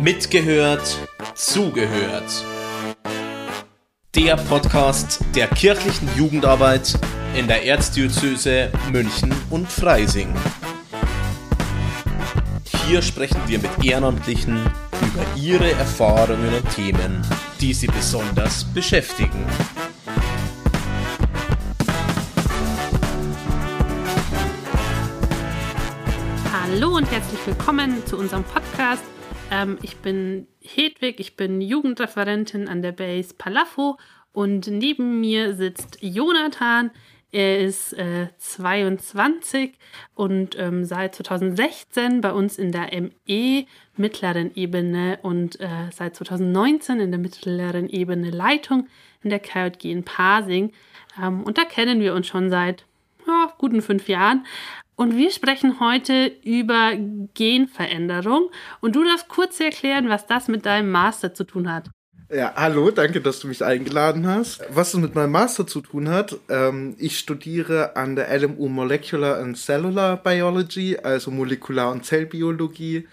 Mitgehört, zugehört. Der Podcast der kirchlichen Jugendarbeit in der Erzdiözese München und Freising. Hier sprechen wir mit Ehrenamtlichen über ihre Erfahrungen und Themen, die sie besonders beschäftigen. Hallo und herzlich willkommen zu unserem Podcast ähm, ich bin Hedwig, ich bin Jugendreferentin an der Base Palafo und neben mir sitzt Jonathan. Er ist äh, 22 und ähm, seit 2016 bei uns in der ME mittleren Ebene und äh, seit 2019 in der mittleren Ebene Leitung in der KJG in Pasing. Ähm, und da kennen wir uns schon seit ja, guten fünf Jahren. Und wir sprechen heute über Genveränderung. Und du darfst kurz erklären, was das mit deinem Master zu tun hat. Ja, hallo, danke, dass du mich eingeladen hast. Was es mit meinem Master zu tun hat, ähm, ich studiere an der LMU Molecular and Cellular Biology, also Molekular- und Zellbiologie.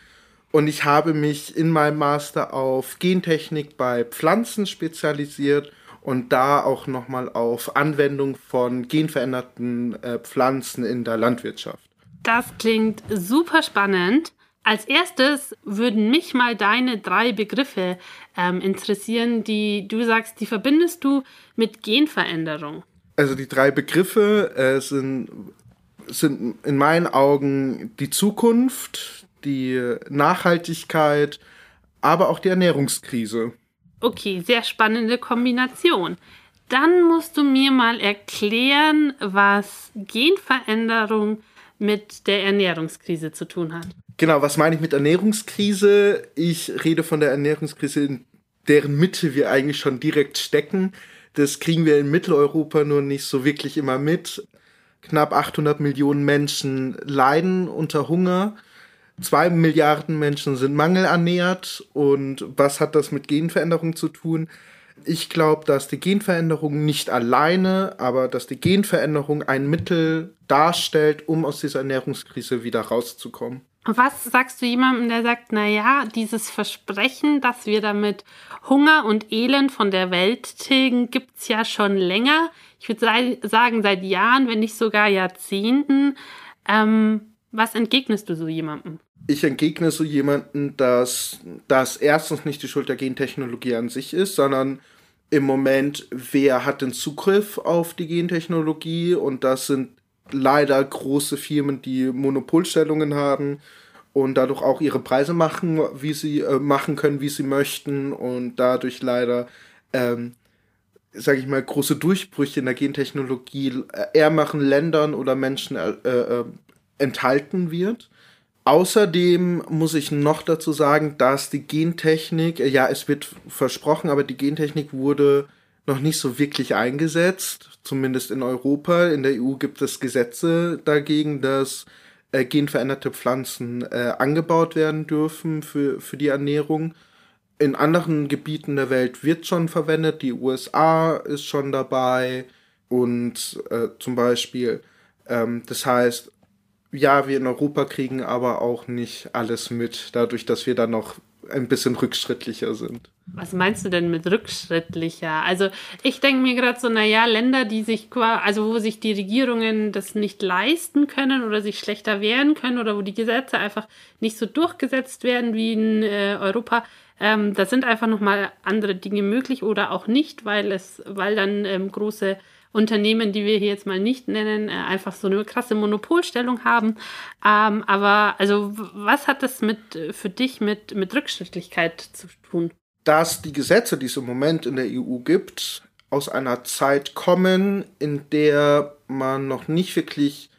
Und ich habe mich in meinem Master auf Gentechnik bei Pflanzen spezialisiert und da auch nochmal auf Anwendung von genveränderten äh, Pflanzen in der Landwirtschaft. Das klingt super spannend. Als erstes würden mich mal deine drei Begriffe ähm, interessieren, die du sagst, die verbindest du mit Genveränderung. Also die drei Begriffe äh, sind, sind in meinen Augen die Zukunft, die Nachhaltigkeit, aber auch die Ernährungskrise. Okay, sehr spannende Kombination. Dann musst du mir mal erklären, was Genveränderung mit der Ernährungskrise zu tun hat. Genau, was meine ich mit Ernährungskrise? Ich rede von der Ernährungskrise, in deren Mitte wir eigentlich schon direkt stecken. Das kriegen wir in Mitteleuropa nur nicht so wirklich immer mit. Knapp 800 Millionen Menschen leiden unter Hunger zwei Milliarden Menschen sind mangelernährt. Und was hat das mit Genveränderung zu tun? Ich glaube, dass die Genveränderung nicht alleine, aber dass die Genveränderung ein Mittel darstellt, um aus dieser Ernährungskrise wieder rauszukommen. Was sagst du jemandem, der sagt, na ja, dieses Versprechen, dass wir damit Hunger und Elend von der Welt tilgen, gibt es ja schon länger. Ich würde sagen, seit Jahren, wenn nicht sogar Jahrzehnten. Ähm, was entgegnest du so jemandem? Ich entgegne so jemanden, dass das erstens nicht die Schuld der Gentechnologie an sich ist, sondern im Moment, wer hat den Zugriff auf die Gentechnologie und das sind leider große Firmen, die Monopolstellungen haben und dadurch auch ihre Preise machen, wie sie äh, machen können, wie sie möchten und dadurch leider, ähm, sage ich mal, große Durchbrüche in der Gentechnologie äh, eher machen Ländern oder Menschen äh, äh, enthalten wird. Außerdem muss ich noch dazu sagen, dass die Gentechnik, ja, es wird versprochen, aber die Gentechnik wurde noch nicht so wirklich eingesetzt, zumindest in Europa. In der EU gibt es Gesetze dagegen, dass äh, genveränderte Pflanzen äh, angebaut werden dürfen für, für die Ernährung. In anderen Gebieten der Welt wird schon verwendet, die USA ist schon dabei und äh, zum Beispiel, ähm, das heißt, ja, wir in Europa kriegen aber auch nicht alles mit, dadurch, dass wir da noch ein bisschen rückschrittlicher sind. Was meinst du denn mit rückschrittlicher? Also ich denke mir gerade so, naja, Länder, die sich, also wo sich die Regierungen das nicht leisten können oder sich schlechter wehren können oder wo die Gesetze einfach nicht so durchgesetzt werden wie in äh, Europa, ähm, da sind einfach nochmal andere Dinge möglich oder auch nicht, weil es, weil dann ähm, große Unternehmen, die wir hier jetzt mal nicht nennen, äh, einfach so eine krasse Monopolstellung haben. Ähm, aber also was hat das mit äh, für dich mit, mit Rückschrittlichkeit zu tun? Dass die Gesetze, die es im Moment in der EU gibt, aus einer Zeit kommen, in der man noch nicht wirklich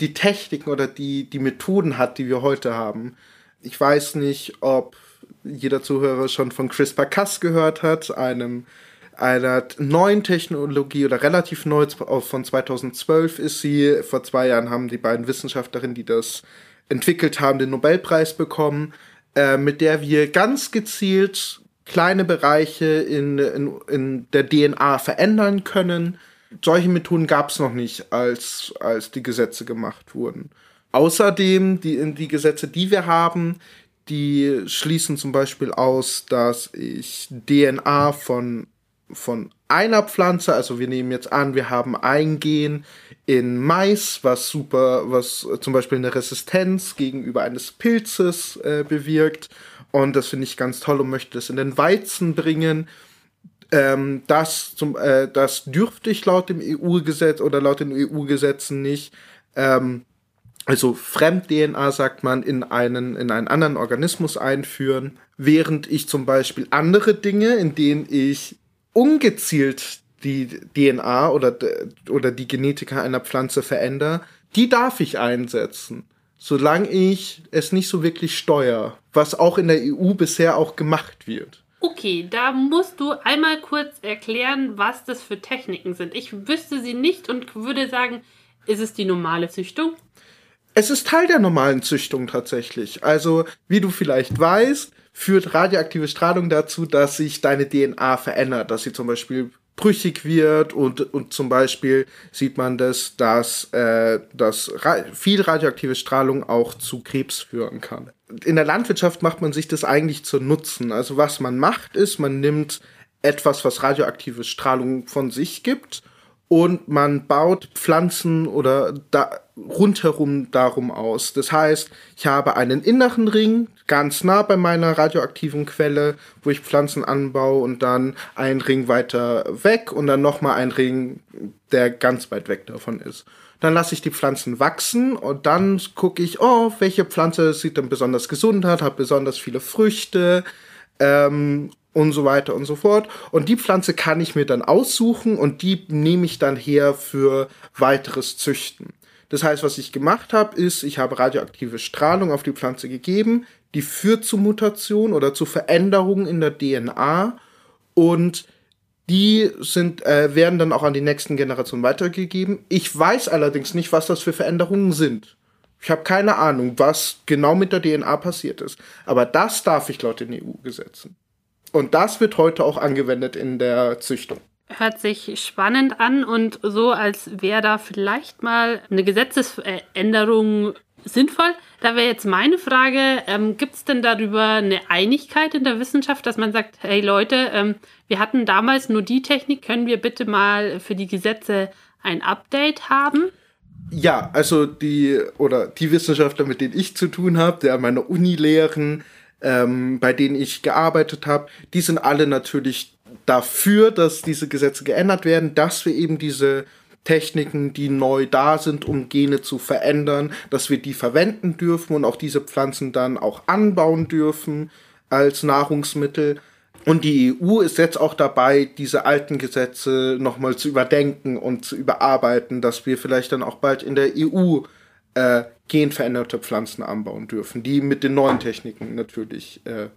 die Techniken oder die, die Methoden hat, die wir heute haben. Ich weiß nicht, ob jeder Zuhörer schon von CRISPR Cas gehört hat, einem einer neuen Technologie oder relativ neu von 2012 ist sie. Vor zwei Jahren haben die beiden Wissenschaftlerinnen, die das entwickelt haben, den Nobelpreis bekommen, äh, mit der wir ganz gezielt kleine Bereiche in, in, in der DNA verändern können. Solche Methoden gab es noch nicht, als, als die Gesetze gemacht wurden. Außerdem, die, die Gesetze, die wir haben, die schließen zum Beispiel aus, dass ich DNA von, von einer Pflanze, also wir nehmen jetzt an, wir haben ein Gen in Mais, was super, was zum Beispiel eine Resistenz gegenüber eines Pilzes äh, bewirkt. Und das finde ich ganz toll und möchte das in den Weizen bringen. Ähm, das, zum, äh, das dürfte ich laut dem EU-Gesetz oder laut den EU-Gesetzen nicht. Ähm, also Fremd-DNA sagt man, in einen, in einen anderen Organismus einführen, während ich zum Beispiel andere Dinge, in denen ich ungezielt die DNA oder, oder die Genetika einer Pflanze verändere, die darf ich einsetzen, solange ich es nicht so wirklich steuere, was auch in der EU bisher auch gemacht wird. Okay, da musst du einmal kurz erklären, was das für Techniken sind. Ich wüsste sie nicht und würde sagen, ist es die normale Züchtung? Es ist Teil der normalen Züchtung tatsächlich. Also, wie du vielleicht weißt, führt radioaktive Strahlung dazu, dass sich deine DNA verändert, dass sie zum Beispiel brüchig wird und, und zum Beispiel sieht man das, dass, äh, dass ra viel radioaktive Strahlung auch zu Krebs führen kann. In der Landwirtschaft macht man sich das eigentlich zu Nutzen. Also was man macht ist, man nimmt etwas, was radioaktive Strahlung von sich gibt und man baut Pflanzen oder da rundherum darum aus. Das heißt, ich habe einen inneren Ring ganz nah bei meiner radioaktiven Quelle, wo ich Pflanzen anbaue und dann einen Ring weiter weg und dann nochmal einen Ring, der ganz weit weg davon ist. Dann lasse ich die Pflanzen wachsen und dann gucke ich, oh, welche Pflanze sieht dann besonders gesund aus, hat besonders viele Früchte ähm, und so weiter und so fort. Und die Pflanze kann ich mir dann aussuchen und die nehme ich dann her für weiteres Züchten. Das heißt, was ich gemacht habe, ist, ich habe radioaktive Strahlung auf die Pflanze gegeben, die führt zu Mutation oder zu Veränderungen in der DNA und die sind, äh, werden dann auch an die nächsten Generationen weitergegeben. Ich weiß allerdings nicht, was das für Veränderungen sind. Ich habe keine Ahnung, was genau mit der DNA passiert ist. Aber das darf ich laut den EU-Gesetzen. Und das wird heute auch angewendet in der Züchtung. Hört sich spannend an und so, als wäre da vielleicht mal eine Gesetzesänderung sinnvoll. Da wäre jetzt meine Frage, ähm, gibt es denn darüber eine Einigkeit in der Wissenschaft, dass man sagt, hey Leute, ähm, wir hatten damals nur die Technik, können wir bitte mal für die Gesetze ein Update haben? Ja, also die oder die Wissenschaftler, mit denen ich zu tun habe, der an meiner Uni lehren, ähm, bei denen ich gearbeitet habe, die sind alle natürlich dafür, dass diese Gesetze geändert werden, dass wir eben diese Techniken, die neu da sind, um Gene zu verändern, dass wir die verwenden dürfen und auch diese Pflanzen dann auch anbauen dürfen als Nahrungsmittel. Und die EU ist jetzt auch dabei, diese alten Gesetze nochmal zu überdenken und zu überarbeiten, dass wir vielleicht dann auch bald in der EU äh, genveränderte Pflanzen anbauen dürfen, die mit den neuen Techniken natürlich äh,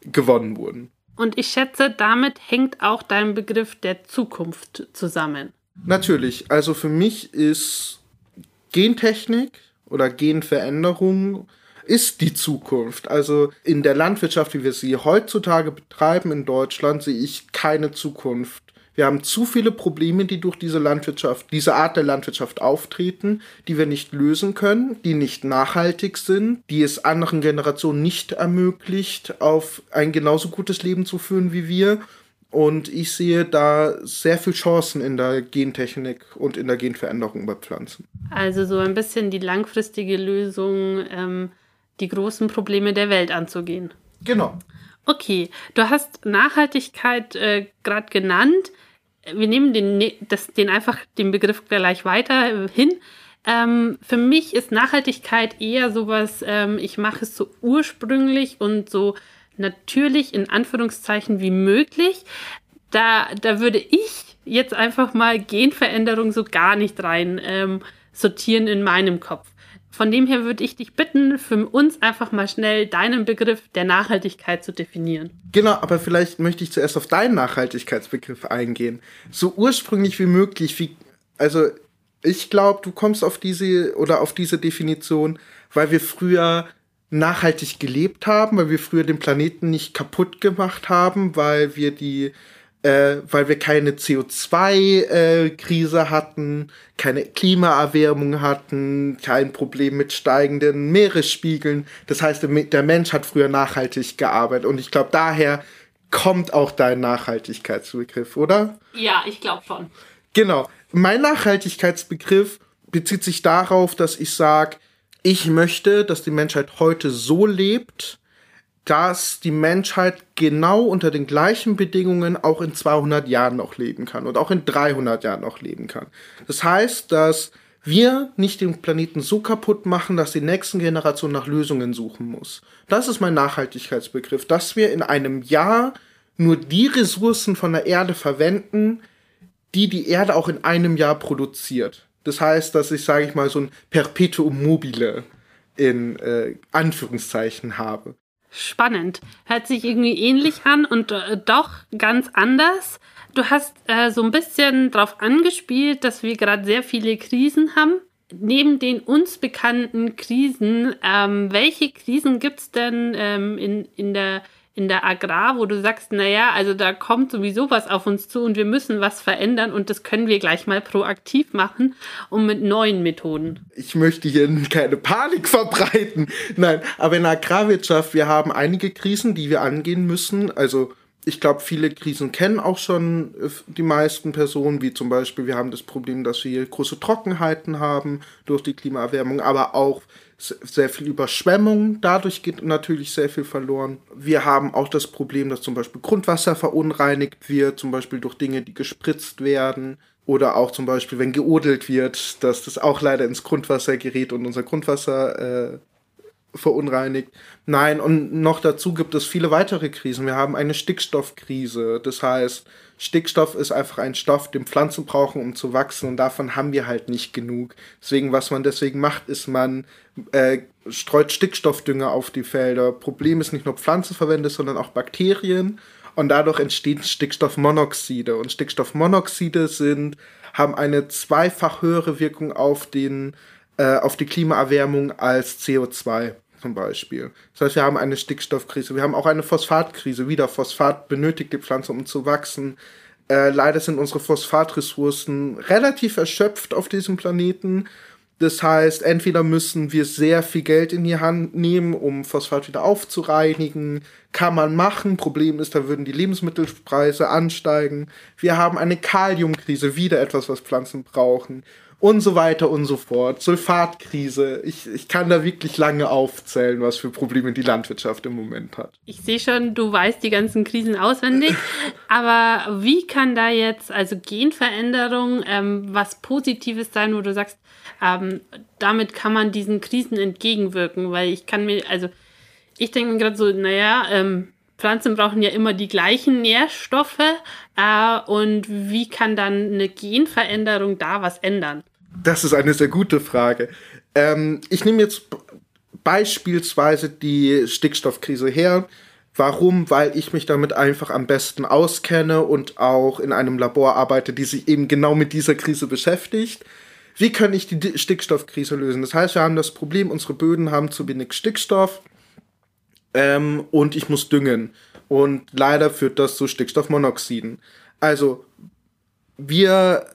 gewonnen wurden. Und ich schätze, damit hängt auch dein Begriff der Zukunft zusammen. Natürlich. Also für mich ist Gentechnik oder Genveränderung ist die Zukunft. Also in der Landwirtschaft, wie wir sie heutzutage betreiben in Deutschland, sehe ich keine Zukunft wir haben zu viele Probleme, die durch diese Landwirtschaft, diese Art der Landwirtschaft auftreten, die wir nicht lösen können, die nicht nachhaltig sind, die es anderen Generationen nicht ermöglicht, auf ein genauso gutes Leben zu führen wie wir. Und ich sehe da sehr viel Chancen in der Gentechnik und in der Genveränderung bei Pflanzen. Also so ein bisschen die langfristige Lösung, ähm, die großen Probleme der Welt anzugehen. Genau. Okay, du hast Nachhaltigkeit äh, gerade genannt. Wir nehmen den, ne, das, den einfach den Begriff gleich weiter hin. Ähm, für mich ist Nachhaltigkeit eher sowas, ähm, ich mache es so ursprünglich und so natürlich in Anführungszeichen wie möglich. Da, da würde ich jetzt einfach mal Genveränderung so gar nicht rein ähm, sortieren in meinem Kopf. Von dem her würde ich dich bitten, für uns einfach mal schnell deinen Begriff der Nachhaltigkeit zu definieren. Genau, aber vielleicht möchte ich zuerst auf deinen Nachhaltigkeitsbegriff eingehen. So ursprünglich wie möglich, wie, also ich glaube, du kommst auf diese oder auf diese Definition, weil wir früher nachhaltig gelebt haben, weil wir früher den Planeten nicht kaputt gemacht haben, weil wir die äh, weil wir keine CO2-Krise äh, hatten, keine Klimaerwärmung hatten, kein Problem mit steigenden Meeresspiegeln. Das heißt, der Mensch hat früher nachhaltig gearbeitet und ich glaube, daher kommt auch dein Nachhaltigkeitsbegriff, oder? Ja, ich glaube schon. Genau. Mein Nachhaltigkeitsbegriff bezieht sich darauf, dass ich sage, ich möchte, dass die Menschheit heute so lebt, dass die Menschheit genau unter den gleichen Bedingungen auch in 200 Jahren noch leben kann und auch in 300 Jahren noch leben kann. Das heißt, dass wir nicht den Planeten so kaputt machen, dass die nächsten Generationen nach Lösungen suchen muss. Das ist mein Nachhaltigkeitsbegriff, dass wir in einem Jahr nur die Ressourcen von der Erde verwenden, die die Erde auch in einem Jahr produziert. Das heißt, dass ich, sage ich mal, so ein Perpetuum mobile in äh, Anführungszeichen habe. Spannend. Hört sich irgendwie ähnlich an und äh, doch ganz anders. Du hast äh, so ein bisschen darauf angespielt, dass wir gerade sehr viele Krisen haben. Neben den uns bekannten Krisen, ähm, welche Krisen gibt es denn ähm, in, in der in der Agrar, wo du sagst, naja, also da kommt sowieso was auf uns zu und wir müssen was verändern und das können wir gleich mal proaktiv machen und mit neuen Methoden. Ich möchte hier keine Panik verbreiten. Nein, aber in der Agrarwirtschaft, wir haben einige Krisen, die wir angehen müssen. Also ich glaube, viele Krisen kennen auch schon äh, die meisten Personen, wie zum Beispiel, wir haben das Problem, dass wir große Trockenheiten haben durch die Klimaerwärmung, aber auch sehr viel Überschwemmung. Dadurch geht natürlich sehr viel verloren. Wir haben auch das Problem, dass zum Beispiel Grundwasser verunreinigt wird, zum Beispiel durch Dinge, die gespritzt werden. Oder auch zum Beispiel, wenn geodelt wird, dass das auch leider ins Grundwasser gerät und unser Grundwasser äh, verunreinigt. Nein, und noch dazu gibt es viele weitere Krisen. Wir haben eine Stickstoffkrise. Das heißt, Stickstoff ist einfach ein Stoff, den Pflanzen brauchen, um zu wachsen und davon haben wir halt nicht genug. Deswegen, was man deswegen macht, ist, man äh, streut Stickstoffdünger auf die Felder. Problem ist nicht nur Pflanzen verwendet, sondern auch Bakterien und dadurch entstehen Stickstoffmonoxide und Stickstoffmonoxide sind haben eine zweifach höhere Wirkung auf den äh, auf die Klimaerwärmung als CO2 zum Beispiel. Das heißt, wir haben eine Stickstoffkrise, wir haben auch eine Phosphatkrise. Wieder Phosphat benötigt die Pflanze, um zu wachsen. Äh, leider sind unsere Phosphatressourcen relativ erschöpft auf diesem Planeten. Das heißt, entweder müssen wir sehr viel Geld in die Hand nehmen, um Phosphat wieder aufzureinigen. Kann man machen. Problem ist, da würden die Lebensmittelpreise ansteigen. Wir haben eine Kaliumkrise, wieder etwas, was Pflanzen brauchen und so weiter und so fort. Sulfatkrise. Ich, ich kann da wirklich lange aufzählen, was für Probleme die Landwirtschaft im Moment hat. Ich sehe schon, du weißt die ganzen Krisen auswendig. aber wie kann da jetzt, also Genveränderung, ähm, was Positives sein, wo du sagst, ähm, damit kann man diesen Krisen entgegenwirken? Weil ich kann mir, also ich denke mir gerade so, naja, ähm, Pflanzen brauchen ja immer die gleichen Nährstoffe. Äh, und wie kann dann eine Genveränderung da was ändern? Das ist eine sehr gute Frage. Ähm, ich nehme jetzt beispielsweise die Stickstoffkrise her. Warum? Weil ich mich damit einfach am besten auskenne und auch in einem Labor arbeite, die sich eben genau mit dieser Krise beschäftigt. Wie kann ich die Stickstoffkrise lösen? Das heißt, wir haben das Problem, unsere Böden haben zu wenig Stickstoff ähm, und ich muss düngen. Und leider führt das zu Stickstoffmonoxiden. Also, wir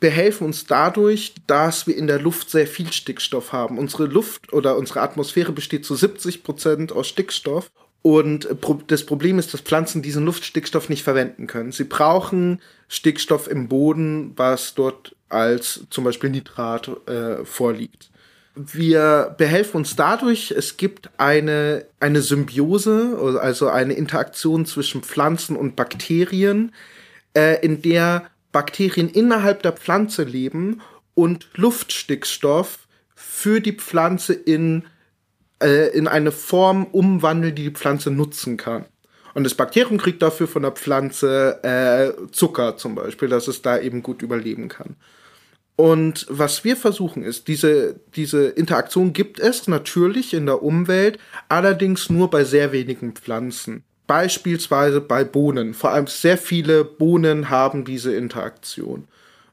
behelfen uns dadurch, dass wir in der Luft sehr viel Stickstoff haben. Unsere Luft oder unsere Atmosphäre besteht zu 70 Prozent aus Stickstoff. Und das Problem ist, dass Pflanzen diesen Luftstickstoff nicht verwenden können. Sie brauchen Stickstoff im Boden, was dort als zum Beispiel Nitrat äh, vorliegt. Wir behelfen uns dadurch, es gibt eine, eine Symbiose, also eine Interaktion zwischen Pflanzen und Bakterien, äh, in der Bakterien innerhalb der Pflanze leben und Luftstickstoff für die Pflanze in, äh, in eine Form umwandeln, die die Pflanze nutzen kann. Und das Bakterium kriegt dafür von der Pflanze äh, Zucker zum Beispiel, dass es da eben gut überleben kann. Und was wir versuchen ist, diese, diese Interaktion gibt es natürlich in der Umwelt, allerdings nur bei sehr wenigen Pflanzen. Beispielsweise bei Bohnen. Vor allem sehr viele Bohnen haben diese Interaktion.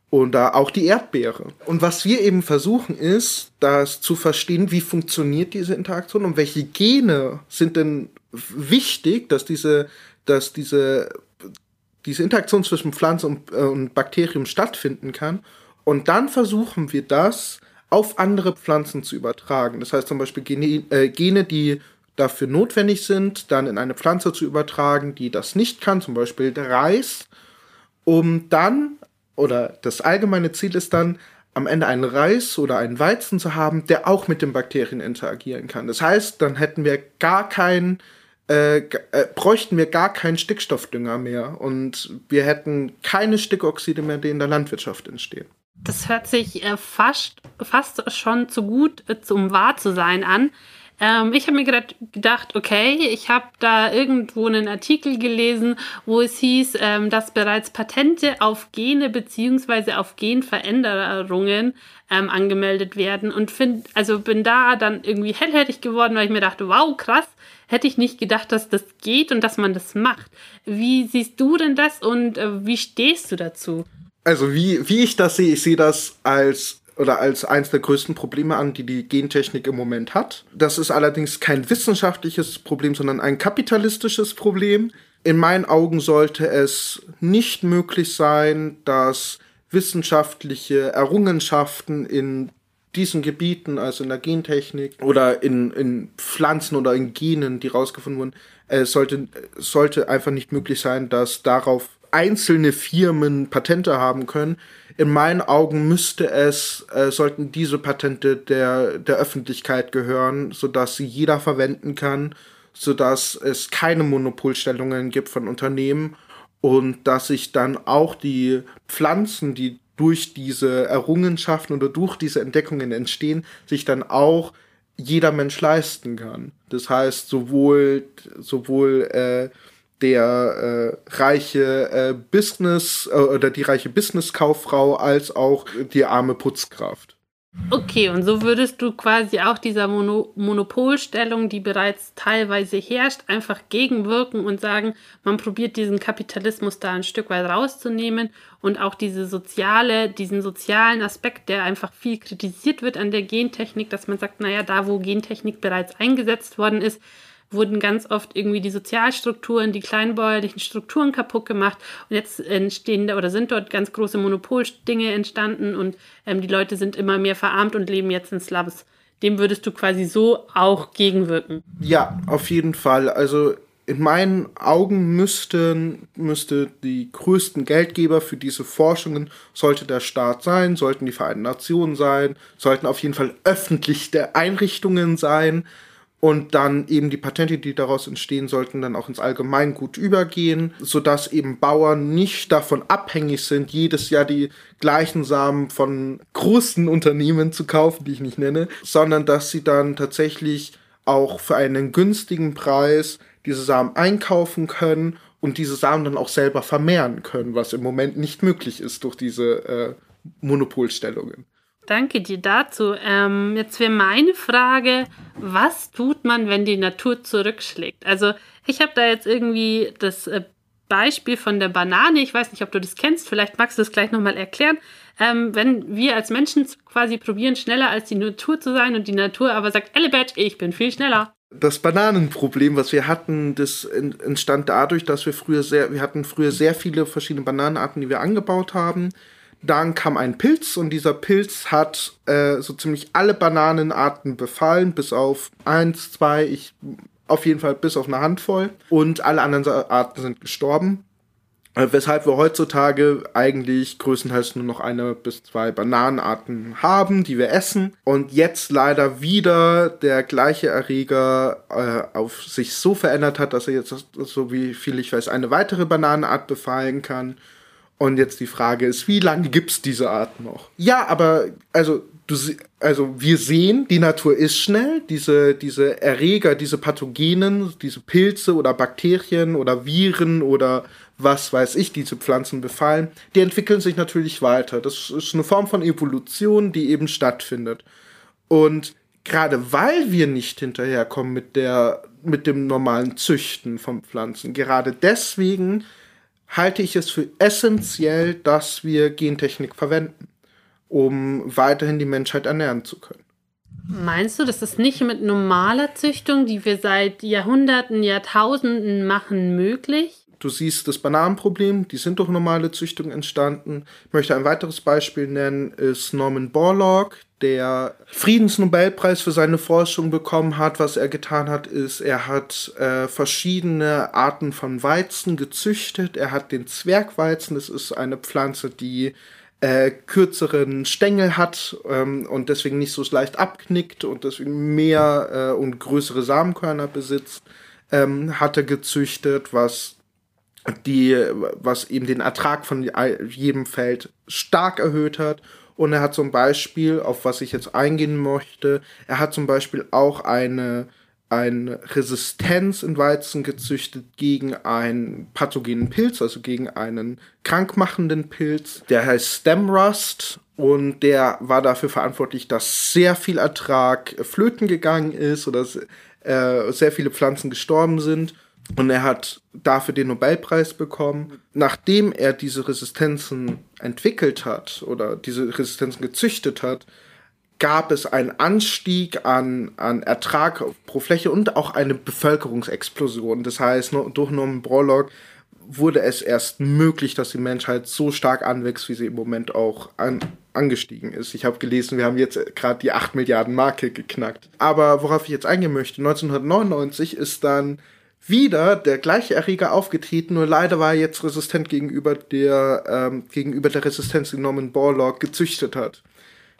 Und da auch die Erdbeere. Und was wir eben versuchen ist, das zu verstehen, wie funktioniert diese Interaktion und welche Gene sind denn wichtig, dass diese, dass diese diese Interaktion zwischen Pflanze und, äh, und Bakterium stattfinden kann. Und dann versuchen wir das auf andere Pflanzen zu übertragen. Das heißt zum Beispiel Gene, äh, Gene, die dafür notwendig sind, dann in eine Pflanze zu übertragen, die das nicht kann, zum Beispiel der Reis, um dann, oder das allgemeine Ziel ist dann, am Ende einen Reis oder einen Weizen zu haben, der auch mit den Bakterien interagieren kann. Das heißt, dann hätten wir gar keinen, äh, äh, bräuchten wir gar keinen Stickstoffdünger mehr und wir hätten keine Stickoxide mehr, die in der Landwirtschaft entstehen. Das hört sich äh, fast, fast schon zu gut, äh, um wahr zu sein an. Ähm, ich habe mir gerade gedacht, okay, ich habe da irgendwo einen Artikel gelesen, wo es hieß, ähm, dass bereits Patente auf Gene beziehungsweise auf Genveränderungen ähm, angemeldet werden und find, also bin da dann irgendwie hellhörig geworden, weil ich mir dachte, wow, krass, hätte ich nicht gedacht, dass das geht und dass man das macht. Wie siehst du denn das und äh, wie stehst du dazu? Also wie, wie ich das sehe, ich sehe das als oder als eines der größten Probleme an, die die Gentechnik im Moment hat. Das ist allerdings kein wissenschaftliches Problem, sondern ein kapitalistisches Problem. In meinen Augen sollte es nicht möglich sein, dass wissenschaftliche Errungenschaften in diesen Gebieten, also in der Gentechnik oder in, in Pflanzen oder in Genen, die rausgefunden wurden, es sollte, sollte einfach nicht möglich sein, dass darauf einzelne Firmen Patente haben können. In meinen Augen müsste es, äh, sollten diese Patente der, der Öffentlichkeit gehören, sodass sie jeder verwenden kann, sodass es keine Monopolstellungen gibt von Unternehmen und dass sich dann auch die Pflanzen, die durch diese Errungenschaften oder durch diese Entdeckungen entstehen, sich dann auch jeder Mensch leisten kann. Das heißt, sowohl, sowohl äh, der äh, reiche äh, Business äh, oder die reiche Business-Kauffrau als auch die arme Putzkraft. Okay, und so würdest du quasi auch dieser Mono Monopolstellung, die bereits teilweise herrscht, einfach gegenwirken und sagen, man probiert diesen Kapitalismus da ein Stück weit rauszunehmen und auch diese soziale, diesen sozialen Aspekt, der einfach viel kritisiert wird an der Gentechnik, dass man sagt, naja, da wo Gentechnik bereits eingesetzt worden ist, wurden ganz oft irgendwie die Sozialstrukturen, die kleinbäuerlichen Strukturen kaputt gemacht. Und jetzt entstehen oder sind dort ganz große Monopoldinge entstanden und ähm, die Leute sind immer mehr verarmt und leben jetzt in Slums. Dem würdest du quasi so auch gegenwirken. Ja, auf jeden Fall. Also in meinen Augen müssten, müsste die größten Geldgeber für diese Forschungen sollte der Staat sein, sollten die Vereinten Nationen sein, sollten auf jeden Fall öffentliche Einrichtungen sein und dann eben die Patente, die daraus entstehen, sollten dann auch ins Allgemeingut übergehen, sodass eben Bauern nicht davon abhängig sind, jedes Jahr die gleichen Samen von großen Unternehmen zu kaufen, die ich nicht nenne, sondern dass sie dann tatsächlich auch für einen günstigen Preis diese Samen einkaufen können und diese Samen dann auch selber vermehren können, was im Moment nicht möglich ist durch diese äh, Monopolstellungen. Danke dir dazu. Ähm, jetzt wäre meine Frage, was tut man, wenn die Natur zurückschlägt? Also ich habe da jetzt irgendwie das äh, Beispiel von der Banane. Ich weiß nicht, ob du das kennst. Vielleicht magst du das gleich nochmal erklären. Ähm, wenn wir als Menschen quasi probieren, schneller als die Natur zu sein und die Natur aber sagt, Elebet, ich bin viel schneller. Das Bananenproblem, was wir hatten, das entstand dadurch, dass wir früher sehr, wir hatten früher sehr viele verschiedene Bananenarten, die wir angebaut haben dann kam ein Pilz und dieser Pilz hat äh, so ziemlich alle Bananenarten befallen, bis auf eins, zwei, ich auf jeden Fall bis auf eine Handvoll. Und alle anderen Arten sind gestorben. Äh, weshalb wir heutzutage eigentlich größtenteils nur noch eine bis zwei Bananenarten haben, die wir essen. Und jetzt leider wieder der gleiche Erreger äh, auf sich so verändert hat, dass er jetzt, so wie viel ich weiß, eine weitere Bananenart befallen kann. Und jetzt die Frage ist, wie lange gibt es diese Art noch? Ja, aber also du, also wir sehen, die Natur ist schnell. Diese, diese Erreger, diese Pathogenen, diese Pilze oder Bakterien oder Viren oder was weiß ich, diese Pflanzen befallen, die entwickeln sich natürlich weiter. Das ist eine Form von Evolution, die eben stattfindet. Und gerade weil wir nicht hinterherkommen mit der, mit dem normalen Züchten von Pflanzen, gerade deswegen halte ich es für essentiell, dass wir Gentechnik verwenden, um weiterhin die Menschheit ernähren zu können. Meinst du, das ist nicht mit normaler Züchtung, die wir seit Jahrhunderten, Jahrtausenden machen, möglich? Du siehst das Bananenproblem, die sind durch normale Züchtung entstanden. Ich möchte ein weiteres Beispiel nennen, ist Norman Borlaug, der Friedensnobelpreis für seine Forschung bekommen hat. Was er getan hat, ist, er hat äh, verschiedene Arten von Weizen gezüchtet. Er hat den Zwergweizen, das ist eine Pflanze, die äh, kürzeren Stängel hat ähm, und deswegen nicht so leicht abknickt und deswegen mehr äh, und größere Samenkörner besitzt, ähm, hat er gezüchtet, was die, was eben den Ertrag von jedem Feld stark erhöht hat. Und er hat zum Beispiel, auf was ich jetzt eingehen möchte, er hat zum Beispiel auch eine, eine Resistenz in Weizen gezüchtet gegen einen pathogenen Pilz, also gegen einen krankmachenden Pilz. Der heißt Stem Rust und der war dafür verantwortlich, dass sehr viel Ertrag flöten gegangen ist oder äh, sehr viele Pflanzen gestorben sind. Und er hat dafür den Nobelpreis bekommen. Nachdem er diese Resistenzen entwickelt hat oder diese Resistenzen gezüchtet hat, gab es einen Anstieg an, an Ertrag pro Fläche und auch eine Bevölkerungsexplosion. Das heißt, durch Norman Borlaug wurde es erst möglich, dass die Menschheit so stark anwächst, wie sie im Moment auch an, angestiegen ist. Ich habe gelesen, wir haben jetzt gerade die 8 Milliarden Marke geknackt. Aber worauf ich jetzt eingehen möchte, 1999 ist dann wieder der gleiche Erreger aufgetreten, nur leider war er jetzt resistent gegenüber der, ähm, gegenüber der Resistenz, die Norman Borlaug gezüchtet hat.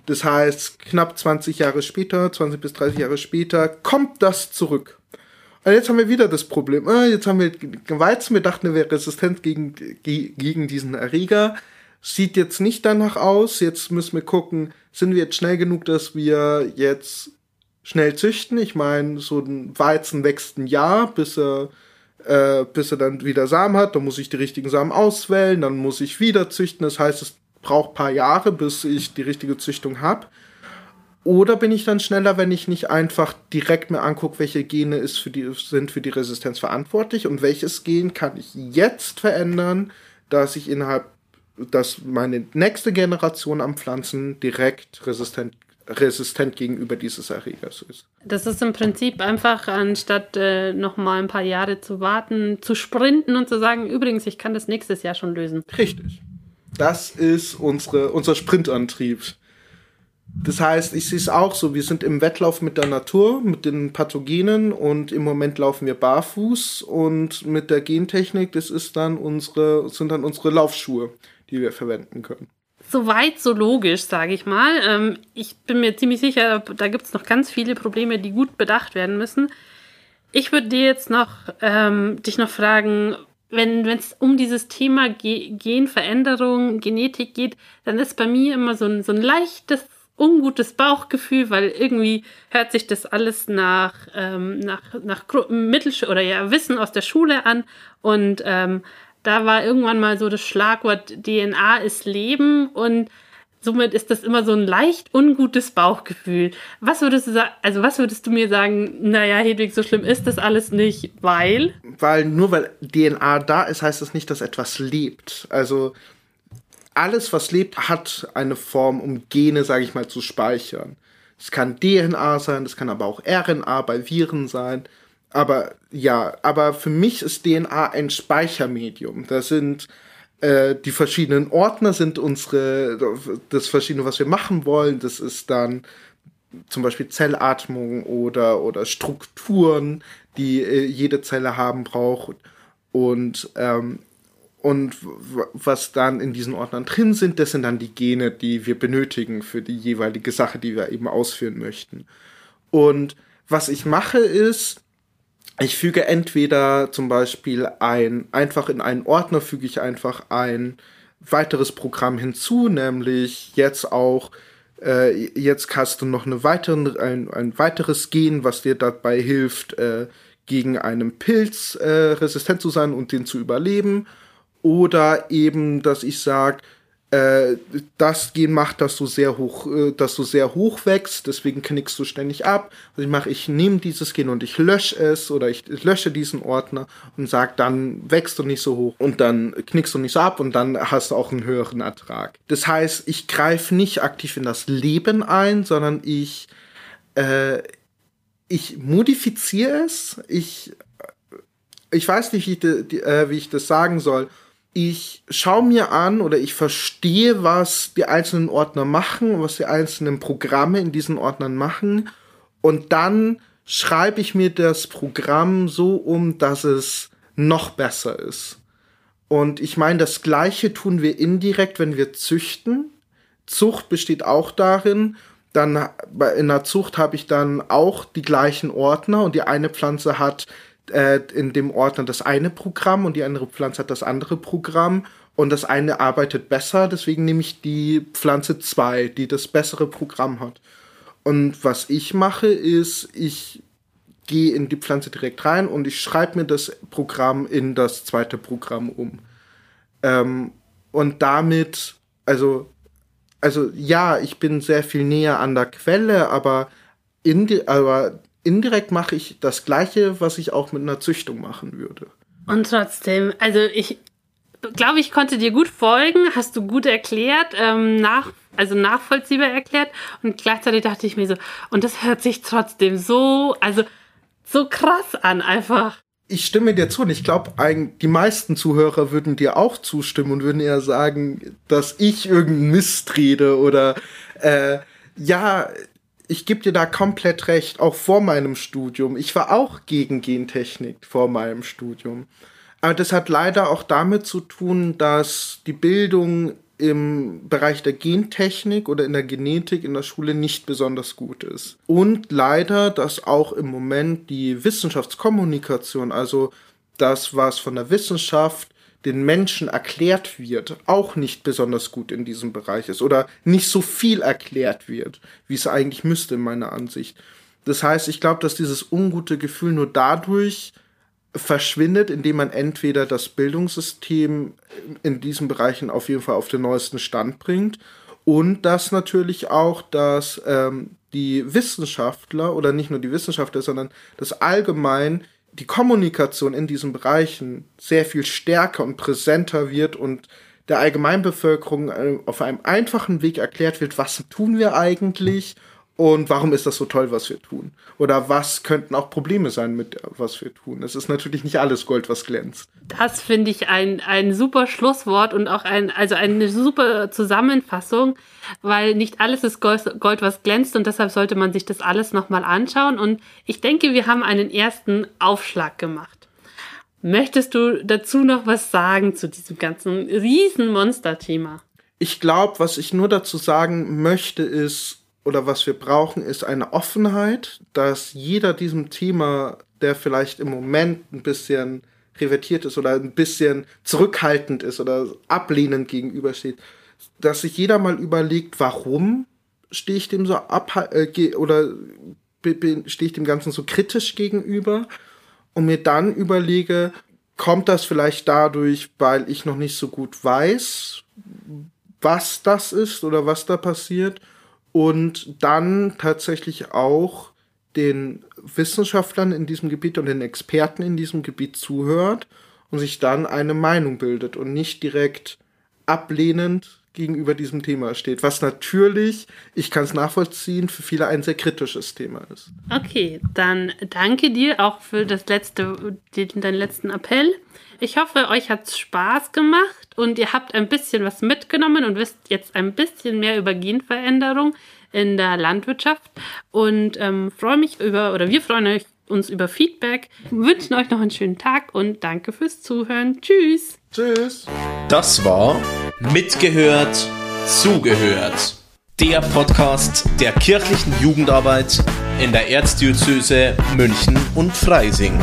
Das heißt, knapp 20 Jahre später, 20 bis 30 Jahre später, kommt das zurück. Und jetzt haben wir wieder das Problem. Ah, jetzt haben wir Weizen, wir dachten, er wäre resistent gegen, gegen diesen Erreger. Sieht jetzt nicht danach aus. Jetzt müssen wir gucken, sind wir jetzt schnell genug, dass wir jetzt schnell züchten. Ich meine, so ein Weizen wächst ein Jahr, bis er, äh, bis er dann wieder Samen hat. Dann muss ich die richtigen Samen auswählen, dann muss ich wieder züchten. Das heißt, es braucht ein paar Jahre, bis ich die richtige Züchtung habe. Oder bin ich dann schneller, wenn ich nicht einfach direkt mir angucke, welche Gene ist für die, sind für die Resistenz verantwortlich und welches Gen kann ich jetzt verändern, dass ich innerhalb, dass meine nächste Generation an Pflanzen direkt resistent resistent gegenüber dieses Erregers ist. Das ist im Prinzip einfach, anstatt äh, noch mal ein paar Jahre zu warten, zu sprinten und zu sagen, übrigens, ich kann das nächstes Jahr schon lösen. Richtig. Das ist unsere, unser Sprintantrieb. Das heißt, ich sehe es auch so, wir sind im Wettlauf mit der Natur, mit den Pathogenen und im Moment laufen wir barfuß und mit der Gentechnik, das ist dann unsere, sind dann unsere Laufschuhe, die wir verwenden können. So weit, so logisch, sage ich mal. Ähm, ich bin mir ziemlich sicher, da gibt es noch ganz viele Probleme, die gut bedacht werden müssen. Ich würde dir jetzt noch ähm, dich noch fragen, wenn es um dieses Thema Ge Genveränderung, Genetik geht, dann ist bei mir immer so ein, so ein leichtes, ungutes Bauchgefühl, weil irgendwie hört sich das alles nach, ähm, nach, nach Mittelsch oder ja, Wissen aus der Schule an und ähm, da war irgendwann mal so das Schlagwort DNA ist Leben und somit ist das immer so ein leicht ungutes Bauchgefühl. Was würdest du sagen, also was würdest du mir sagen, naja, Hedwig, so schlimm ist das alles nicht, weil? Weil nur weil DNA da ist, heißt das nicht, dass etwas lebt. Also alles, was lebt, hat eine Form, um Gene, sage ich mal, zu speichern. Es kann DNA sein, es kann aber auch RNA bei Viren sein. Aber ja, aber für mich ist DNA ein Speichermedium. Da sind äh, die verschiedenen Ordner sind unsere, das verschiedene, was wir machen wollen. Das ist dann zum Beispiel Zellatmung oder, oder Strukturen, die äh, jede Zelle haben braucht. Und, ähm, und was dann in diesen Ordnern drin sind, das sind dann die Gene, die wir benötigen für die jeweilige Sache, die wir eben ausführen möchten. Und was ich mache ist, ich füge entweder zum Beispiel ein, einfach in einen Ordner füge ich einfach ein weiteres Programm hinzu, nämlich jetzt auch, äh, jetzt hast du noch eine weitere, ein, ein weiteres Gen, was dir dabei hilft, äh, gegen einen Pilz äh, resistent zu sein und den zu überleben. Oder eben, dass ich sage, äh, das Gen macht, dass du sehr hoch, äh, dass du sehr hoch wächst, deswegen knickst du ständig ab. Was ich mache, ich nehme dieses Gen und ich lösche es oder ich, lösche diesen Ordner und sag, dann wächst du nicht so hoch und dann knickst du nicht so ab und dann hast du auch einen höheren Ertrag. Das heißt, ich greife nicht aktiv in das Leben ein, sondern ich äh, ich modifiziere es. Ich, ich weiß nicht, wie ich, de, äh, wie ich das sagen soll. Ich schaue mir an oder ich verstehe, was die einzelnen Ordner machen, was die einzelnen Programme in diesen Ordnern machen. Und dann schreibe ich mir das Programm so um, dass es noch besser ist. Und ich meine, das Gleiche tun wir indirekt, wenn wir züchten. Zucht besteht auch darin, dann in der Zucht habe ich dann auch die gleichen Ordner und die eine Pflanze hat äh, in dem Ordner das eine Programm und die andere Pflanze hat das andere Programm und das eine arbeitet besser, deswegen nehme ich die Pflanze 2, die das bessere Programm hat. Und was ich mache, ist, ich gehe in die Pflanze direkt rein und ich schreibe mir das Programm in das zweite Programm um. Ähm, und damit, also also ja, ich bin sehr viel näher an der Quelle, aber, indi aber indirekt mache ich das Gleiche, was ich auch mit einer Züchtung machen würde. Und trotzdem, also ich glaube, ich konnte dir gut folgen, hast du gut erklärt, ähm, nach, also nachvollziehbar erklärt und gleichzeitig dachte ich mir so, und das hört sich trotzdem so, also so krass an einfach ich stimme dir zu und ich glaube, die meisten Zuhörer würden dir auch zustimmen und würden eher sagen, dass ich irgendeinen Mist rede oder äh, ja, ich gebe dir da komplett recht, auch vor meinem Studium. Ich war auch gegen Gentechnik vor meinem Studium. Aber das hat leider auch damit zu tun, dass die Bildung im Bereich der Gentechnik oder in der Genetik in der Schule nicht besonders gut ist. Und leider, dass auch im Moment die Wissenschaftskommunikation, also das, was von der Wissenschaft den Menschen erklärt wird, auch nicht besonders gut in diesem Bereich ist oder nicht so viel erklärt wird, wie es eigentlich müsste in meiner Ansicht. Das heißt, ich glaube, dass dieses ungute Gefühl nur dadurch verschwindet, indem man entweder das Bildungssystem in diesen Bereichen auf jeden Fall auf den neuesten Stand bringt und dass natürlich auch, dass ähm, die Wissenschaftler oder nicht nur die Wissenschaftler, sondern das allgemein die Kommunikation in diesen Bereichen sehr viel stärker und präsenter wird und der Allgemeinbevölkerung äh, auf einem einfachen Weg erklärt wird, was tun wir eigentlich und warum ist das so toll, was wir tun? Oder was könnten auch Probleme sein mit was wir tun? Es ist natürlich nicht alles Gold, was glänzt. Das finde ich ein, ein super Schlusswort und auch ein, also eine super Zusammenfassung, weil nicht alles ist Gold, Gold was glänzt und deshalb sollte man sich das alles nochmal anschauen. Und ich denke, wir haben einen ersten Aufschlag gemacht. Möchtest du dazu noch was sagen zu diesem ganzen Riesenmonster-Thema? Ich glaube, was ich nur dazu sagen möchte, ist, oder was wir brauchen, ist eine Offenheit, dass jeder diesem Thema, der vielleicht im Moment ein bisschen revertiert ist oder ein bisschen zurückhaltend ist oder ablehnend gegenübersteht, dass sich jeder mal überlegt, warum stehe ich dem so ab äh, oder stehe ich dem Ganzen so kritisch gegenüber und mir dann überlege, kommt das vielleicht dadurch, weil ich noch nicht so gut weiß, was das ist oder was da passiert und dann tatsächlich auch den Wissenschaftlern in diesem Gebiet und den Experten in diesem Gebiet zuhört und sich dann eine Meinung bildet und nicht direkt ablehnend gegenüber diesem Thema steht, was natürlich, ich kann es nachvollziehen, für viele ein sehr kritisches Thema ist. Okay, dann danke dir auch für das letzte, den, deinen letzten Appell. Ich hoffe, euch hat es Spaß gemacht und ihr habt ein bisschen was mitgenommen und wisst jetzt ein bisschen mehr über Genveränderung in der Landwirtschaft und ähm, freue mich über, oder wir freuen euch, uns über Feedback, wünschen euch noch einen schönen Tag und danke fürs Zuhören. Tschüss. Tschüss. Das war Mitgehört, Zugehört. Der Podcast der kirchlichen Jugendarbeit in der Erzdiözese München und Freising.